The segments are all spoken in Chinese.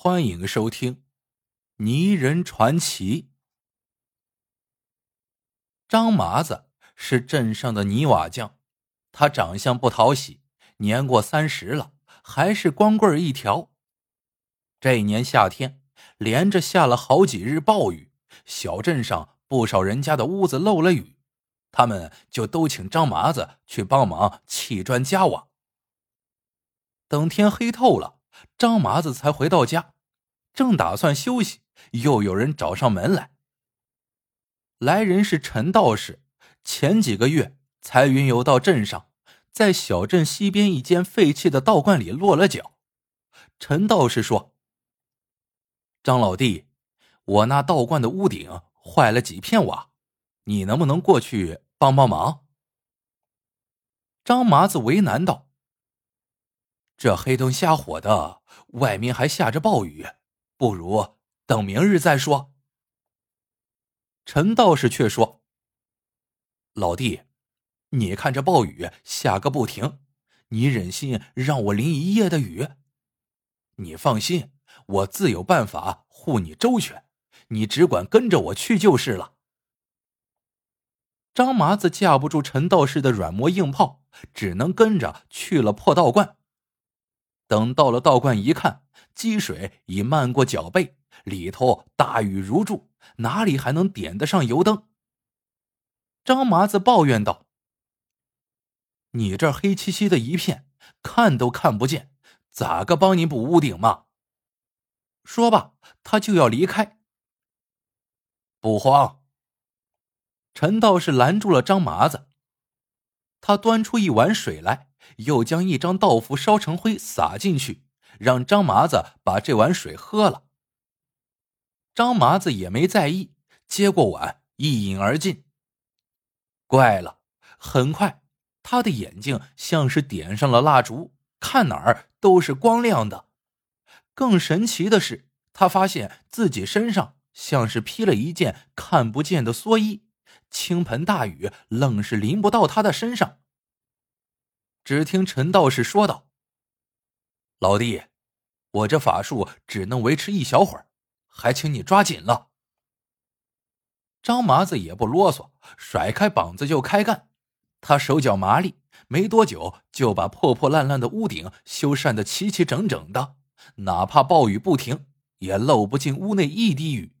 欢迎收听《泥人传奇》。张麻子是镇上的泥瓦匠，他长相不讨喜，年过三十了，还是光棍一条。这一年夏天，连着下了好几日暴雨，小镇上不少人家的屋子漏了雨，他们就都请张麻子去帮忙砌砖加瓦。等天黑透了。张麻子才回到家，正打算休息，又有人找上门来。来人是陈道士，前几个月才云游到镇上，在小镇西边一间废弃的道观里落了脚。陈道士说：“张老弟，我那道观的屋顶坏了几片瓦，你能不能过去帮帮忙？”张麻子为难道。这黑灯瞎火的，外面还下着暴雨，不如等明日再说。陈道士却说：“老弟，你看这暴雨下个不停，你忍心让我淋一夜的雨？你放心，我自有办法护你周全，你只管跟着我去就是了。”张麻子架不住陈道士的软磨硬泡，只能跟着去了破道观。等到了道观一看，积水已漫过脚背，里头大雨如注，哪里还能点得上油灯？张麻子抱怨道：“你这黑漆漆的一片，看都看不见，咋个帮你补屋顶嘛？”说罢，他就要离开。不慌，陈道士拦住了张麻子，他端出一碗水来。又将一张道符烧成灰撒进去，让张麻子把这碗水喝了。张麻子也没在意，接过碗一饮而尽。怪了，很快他的眼睛像是点上了蜡烛，看哪儿都是光亮的。更神奇的是，他发现自己身上像是披了一件看不见的蓑衣，倾盆大雨愣是淋不到他的身上。只听陈道士说道：“老弟，我这法术只能维持一小会儿，还请你抓紧了。”张麻子也不啰嗦，甩开膀子就开干。他手脚麻利，没多久就把破破烂烂的屋顶修缮的齐齐整整的，哪怕暴雨不停，也漏不进屋内一滴雨。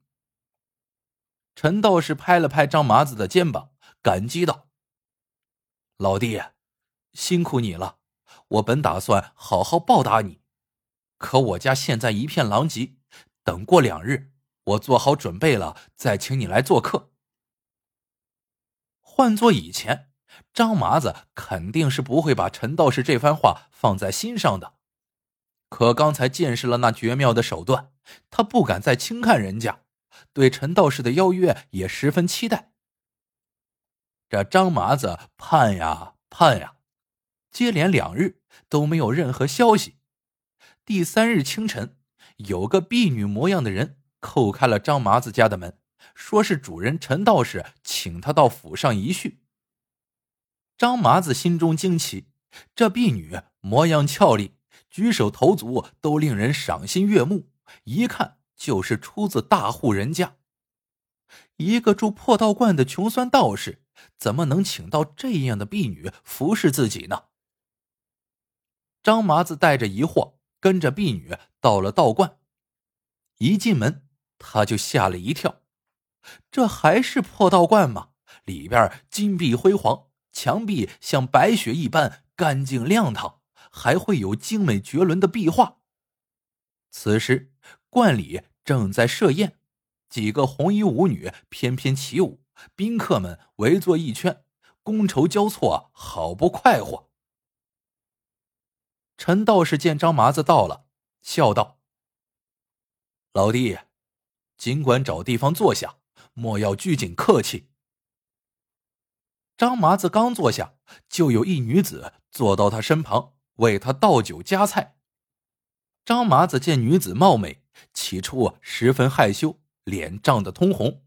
陈道士拍了拍张麻子的肩膀，感激道：“老弟。”辛苦你了，我本打算好好报答你，可我家现在一片狼藉，等过两日，我做好准备了再请你来做客。换做以前，张麻子肯定是不会把陈道士这番话放在心上的，可刚才见识了那绝妙的手段，他不敢再轻看人家，对陈道士的邀约也十分期待。这张麻子盼呀盼呀。接连两日都没有任何消息。第三日清晨，有个婢女模样的人叩开了张麻子家的门，说是主人陈道士请他到府上一叙。张麻子心中惊奇，这婢女模样俏丽，举手投足都令人赏心悦目，一看就是出自大户人家。一个住破道观的穷酸道士，怎么能请到这样的婢女服侍自己呢？张麻子带着疑惑，跟着婢女到了道观。一进门，他就吓了一跳，这还是破道观吗？里边金碧辉煌，墙壁像白雪一般干净亮堂，还会有精美绝伦的壁画。此时，观里正在设宴，几个红衣舞女翩翩起舞，宾客们围坐一圈，觥筹交错，好不快活。陈道士见张麻子到了，笑道：“老弟，尽管找地方坐下，莫要拘谨客气。”张麻子刚坐下，就有一女子坐到他身旁，为他倒酒夹菜。张麻子见女子貌美，起初十分害羞，脸涨得通红。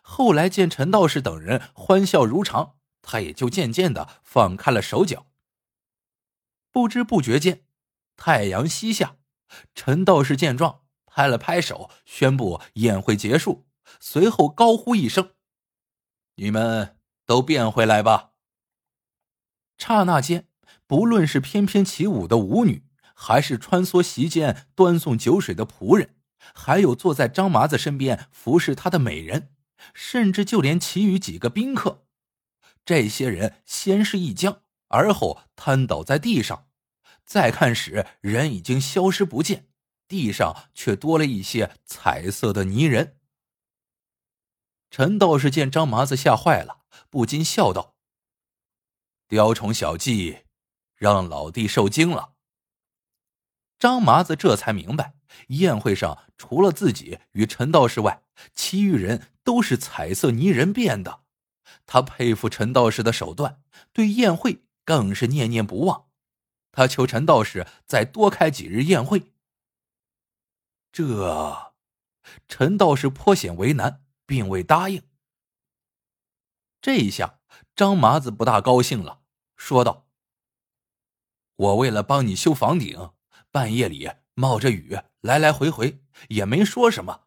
后来见陈道士等人欢笑如常，他也就渐渐的放开了手脚。不知不觉间，太阳西下。陈道士见状，拍了拍手，宣布宴会结束。随后高呼一声：“你们都变回来吧！”刹那间，不论是翩翩起舞的舞女，还是穿梭席间端送酒水的仆人，还有坐在张麻子身边服侍他的美人，甚至就连其余几个宾客，这些人先是一僵，而后瘫倒在地上。再看时，人已经消失不见，地上却多了一些彩色的泥人。陈道士见张麻子吓坏了，不禁笑道：“雕虫小技，让老弟受惊了。”张麻子这才明白，宴会上除了自己与陈道士外，其余人都是彩色泥人变的。他佩服陈道士的手段，对宴会更是念念不忘。他求陈道士再多开几日宴会。这，陈道士颇显为难。并未答应。这一下，张麻子不大高兴了，说道：“我为了帮你修房顶，半夜里冒着雨来来回回，也没说什么。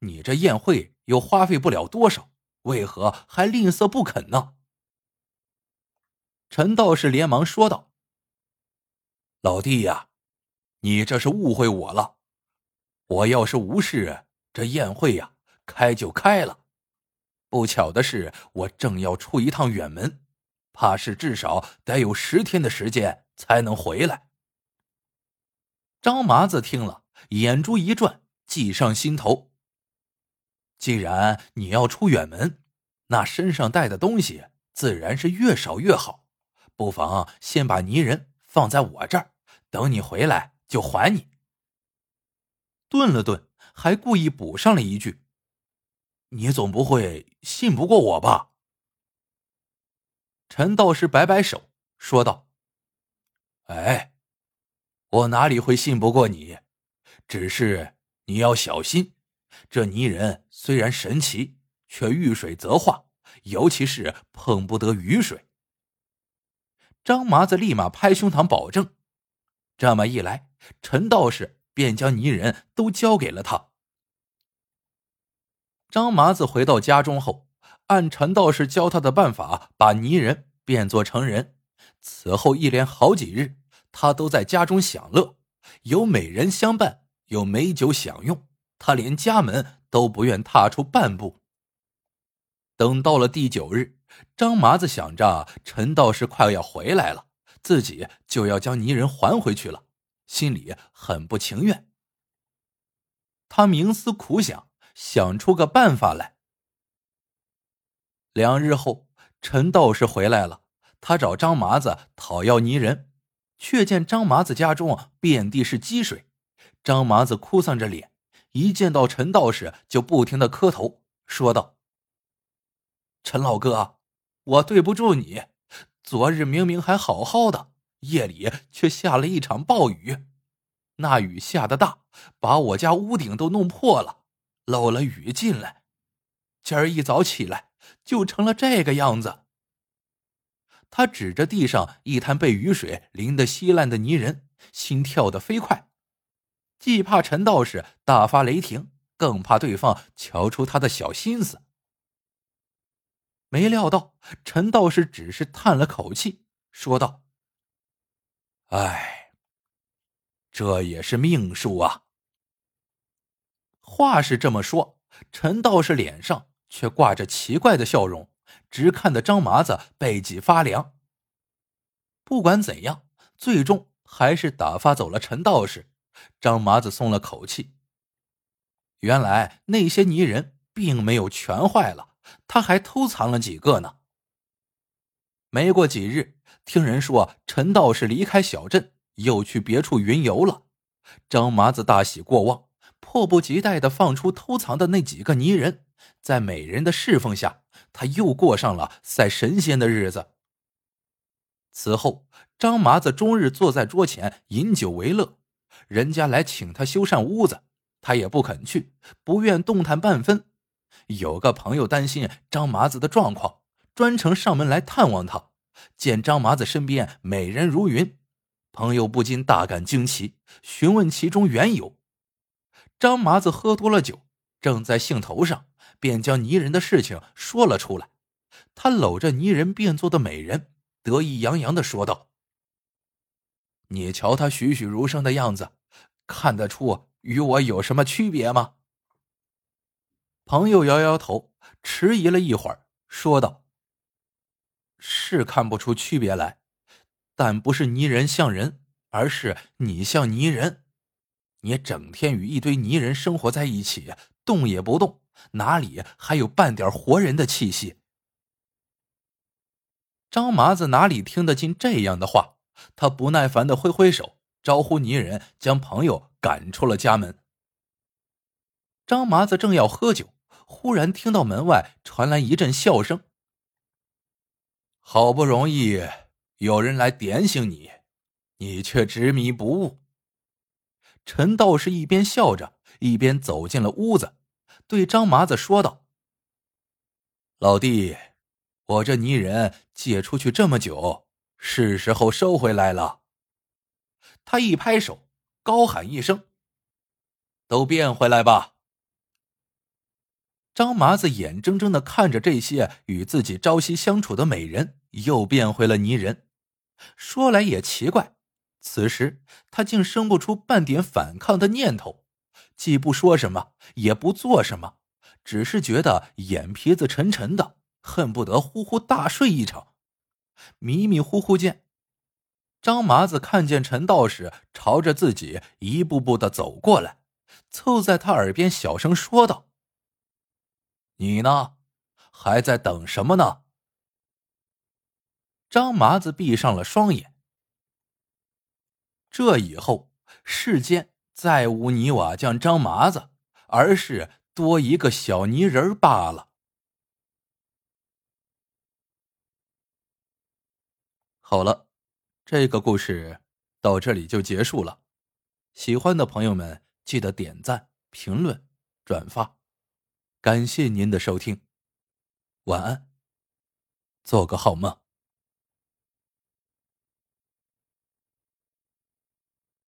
你这宴会又花费不了多少，为何还吝啬不肯呢？”陈道士连忙说道：“老弟呀，你这是误会我了。我要是无事，这宴会呀。”开就开了，不巧的是，我正要出一趟远门，怕是至少得有十天的时间才能回来。张麻子听了，眼珠一转，计上心头。既然你要出远门，那身上带的东西自然是越少越好。不妨先把泥人放在我这儿，等你回来就还你。顿了顿，还故意补上了一句。你总不会信不过我吧？陈道士摆摆手，说道：“哎，我哪里会信不过你？只是你要小心，这泥人虽然神奇，却遇水则化，尤其是碰不得雨水。”张麻子立马拍胸膛保证。这么一来，陈道士便将泥人都交给了他。张麻子回到家中后，按陈道士教他的办法，把泥人变作成人。此后一连好几日，他都在家中享乐，有美人相伴，有美酒享用，他连家门都不愿踏出半步。等到了第九日，张麻子想着陈道士快要回来了，自己就要将泥人还回去了，心里很不情愿。他冥思苦想。想出个办法来。两日后，陈道士回来了，他找张麻子讨要泥人，却见张麻子家中遍地是积水。张麻子哭丧着脸，一见到陈道士就不停的磕头，说道：“陈老哥，我对不住你，昨日明明还好好的，夜里却下了一场暴雨，那雨下的大，把我家屋顶都弄破了。”漏了雨进来，今儿一早起来就成了这个样子。他指着地上一滩被雨水淋得稀烂的泥人，心跳得飞快，既怕陈道士大发雷霆，更怕对方瞧出他的小心思。没料到陈道士只是叹了口气，说道：“哎，这也是命数啊。”话是这么说，陈道士脸上却挂着奇怪的笑容，直看得张麻子背脊发凉。不管怎样，最终还是打发走了陈道士。张麻子松了口气。原来那些泥人并没有全坏了，他还偷藏了几个呢。没过几日，听人说陈道士离开小镇，又去别处云游了。张麻子大喜过望。迫不及待的放出偷藏的那几个泥人，在美人的侍奉下，他又过上了赛神仙的日子。此后，张麻子终日坐在桌前饮酒为乐，人家来请他修缮屋子，他也不肯去，不愿动弹半分。有个朋友担心张麻子的状况，专程上门来探望他，见张麻子身边美人如云，朋友不禁大感惊奇，询问其中缘由。张麻子喝多了酒，正在兴头上，便将泥人的事情说了出来。他搂着泥人变作的美人，得意洋洋的说道：“你瞧他栩栩如生的样子，看得出与我有什么区别吗？”朋友摇摇头，迟疑了一会儿，说道：“是看不出区别来，但不是泥人像人，而是你像泥人。”你整天与一堆泥人生活在一起，动也不动，哪里还有半点活人的气息？张麻子哪里听得进这样的话？他不耐烦的挥挥手，招呼泥人将朋友赶出了家门。张麻子正要喝酒，忽然听到门外传来一阵笑声。好不容易有人来点醒你，你却执迷不悟。陈道士一边笑着，一边走进了屋子，对张麻子说道：“老弟，我这泥人借出去这么久，是时候收回来了。”他一拍手，高喊一声：“都变回来吧！”张麻子眼睁睁的看着这些与自己朝夕相处的美人又变回了泥人，说来也奇怪。此时，他竟生不出半点反抗的念头，既不说什么，也不做什么，只是觉得眼皮子沉沉的，恨不得呼呼大睡一场。迷迷糊糊间，张麻子看见陈道士朝着自己一步步的走过来，凑在他耳边小声说道：“你呢，还在等什么呢？”张麻子闭上了双眼。这以后，世间再无泥瓦匠张麻子，而是多一个小泥人罢了。好了，这个故事到这里就结束了。喜欢的朋友们，记得点赞、评论、转发，感谢您的收听。晚安，做个好梦。